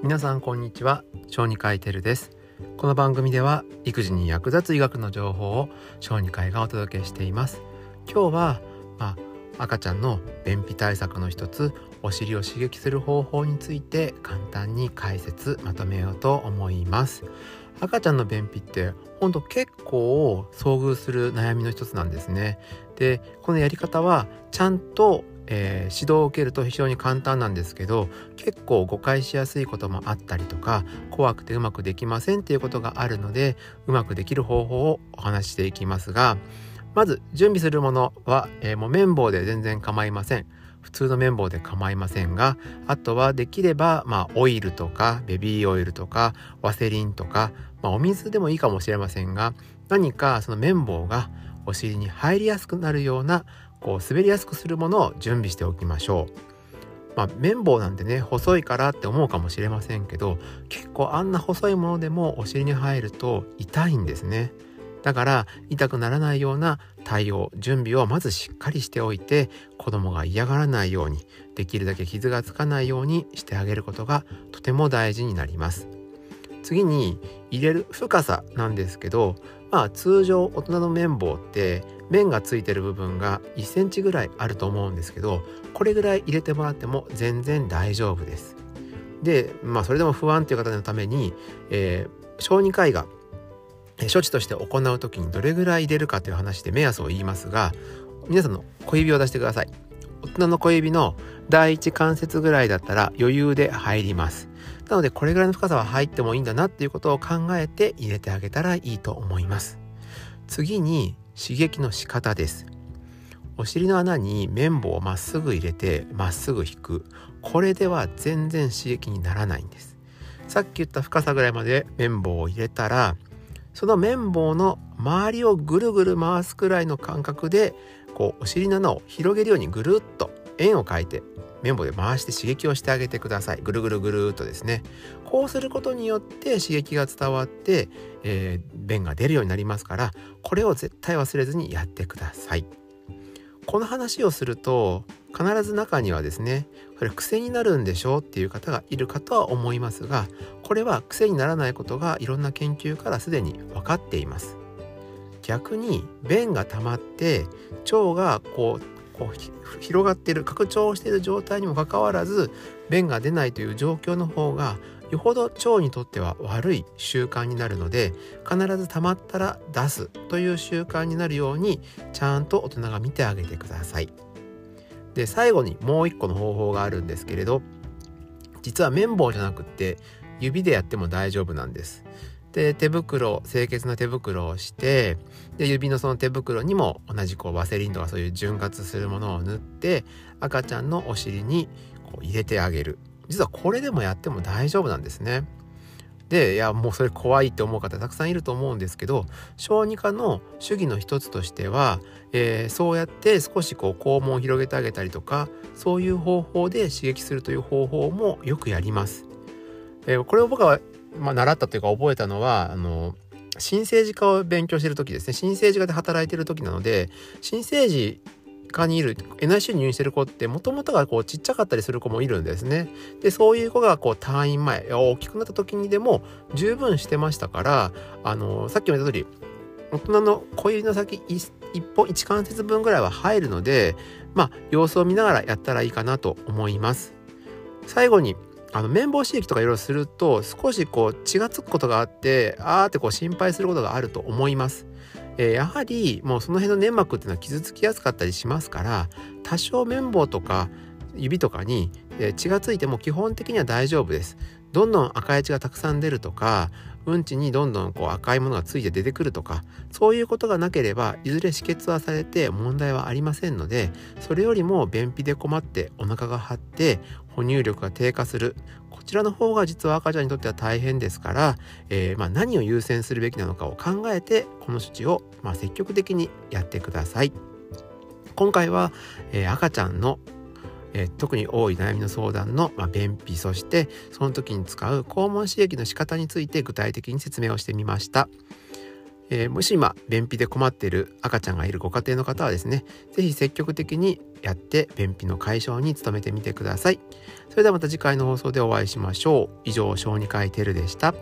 皆さんこんにちは。小児科医テルです。この番組では育児に役立つ医学の情報を小児科医がお届けしています。今日は、まあ、赤ちゃんの便秘対策の一つお尻を刺激する方法について簡単に解説まとめようと思います。赤ちゃんの便秘ってほんと結構遭遇する悩みの一つなんですね。でこのやり方はちゃんとえー、指導を受けると非常に簡単なんですけど結構誤解しやすいこともあったりとか怖くてうまくできませんっていうことがあるのでうまくできる方法をお話ししていきますがまず準備するものは、えー、もう綿棒で全然構いません。普通の綿棒で構いませんがあとはできれば、まあ、オイルとかベビーオイルとかワセリンとか、まあ、お水でもいいかもしれませんが何かその綿棒がお尻に入りやすくなるようなこう滑りやすくするものを準備しておきましょう。まあ、綿棒なんてね細いからって思うかもしれませんけど結構あんな細いものでもお尻に入ると痛いんですね。だから痛くならないような対応準備をまずしっかりしておいて子供が嫌がらないようにできるだけ傷がつかないようにしてあげることがとても大事になります。次に入れる深さなんですけどまあ通常大人の綿棒って面がついてる部分が1センチぐらいあると思うんですけどこれぐらい入れてもらっても全然大丈夫です。でまあそれでも不安という方のために、えー、小児科医が処置として行う時にどれぐらい入れるかという話で目安を言いますが皆さんの小指を出してください。大人の小指の第一関節ぐらいだったら余裕で入ります。なのでこれぐらいの深さは入ってもいいんだなっていうことを考えて入れてあげたらいいと思います。次に刺激の仕方です。お尻の穴に綿棒をまっすぐ入れてまっすぐ引く。これでは全然刺激にならないんです。さっき言った深さぐらいまで綿棒を入れたらその綿棒の周りをぐるぐる回すくらいの感覚でこうお尻の穴を広げるようにぐるっと円を描いて綿棒で回して刺激をしてあげてください。ぐるぐるぐるっとですね。こうすることによって刺激が伝わって、えー、便が出るようになりますからこれを絶対忘れずにやってください。この話をすると必ず中にはですねこれ癖になるんでしょうっていう方がいるかとは思いますがこれは癖にならないことがいろんな研究からすでに分かっています。逆に便が溜まって腸がこうこう広がっている拡張している状態にもかかわらず便が出ないという状況の方がよほど腸にとっては悪い習慣になるので必ず溜まったら出すという習慣になるようにちゃんと大人が見てあげてください。で最後にもう一個の方法があるんですけれど実は綿棒じゃなくって指でやっても大丈夫なんです。で手袋清潔な手袋をしてで指のその手袋にも同じこうワセリンとかそういう潤滑するものを塗って赤ちゃんのお尻にこう入れてあげる実はこれでもやっても大丈夫なんですね。でいやもうそれ怖いって思う方たくさんいると思うんですけど小児科の主義の一つとしては、えー、そうやって少しこう肛門を広げてあげたりとかそういう方法で刺激するという方法もよくやります。えー、これを僕はまあ、習ったというか覚えたのはあの新生児科を勉強してる時ですね新生児科で働いてる時なので新生児科にいる NICU に入院してる子ってもともとがこうちっちゃかったりする子もいるんですね。でそういう子がこう退院前大きくなった時にでも十分してましたからあのさっきも言った通り大人の小指の先一歩一関節分ぐらいは入るのでまあ様子を見ながらやったらいいかなと思います。最後にあの綿棒刺激とかいろいろすると少しこう血がつくことがあってあーってこう心配することがあると思います。えー、やはりもうその辺の粘膜っていうのは傷つきやすかったりしますから多少綿棒とか指とかに血がついても基本的には大丈夫です。どんどん赤い血がたくさん出るとかうんちにどんどんこう赤いものがついて出てくるとかそういうことがなければいずれ止血はされて問題はありませんのでそれよりも便秘で困ってお腹が張って哺乳力が低下するこちらの方が実は赤ちゃんにとっては大変ですから、えー、まあ何を優先するべきなのかを考えてこの処置をま積極的にやってください。今回は、えー、赤ちゃんのえー、特に多い悩みの相談の、まあ、便秘そしてその時に使う肛門刺激の仕方について具体的に説明をしてみました。えー、もし今便秘で困っている赤ちゃんがいるご家庭の方はですね是非積極的にやって便秘の解消に努めてみてください。それではまた次回の放送でお会いしましょう。以上小児科医テルでした。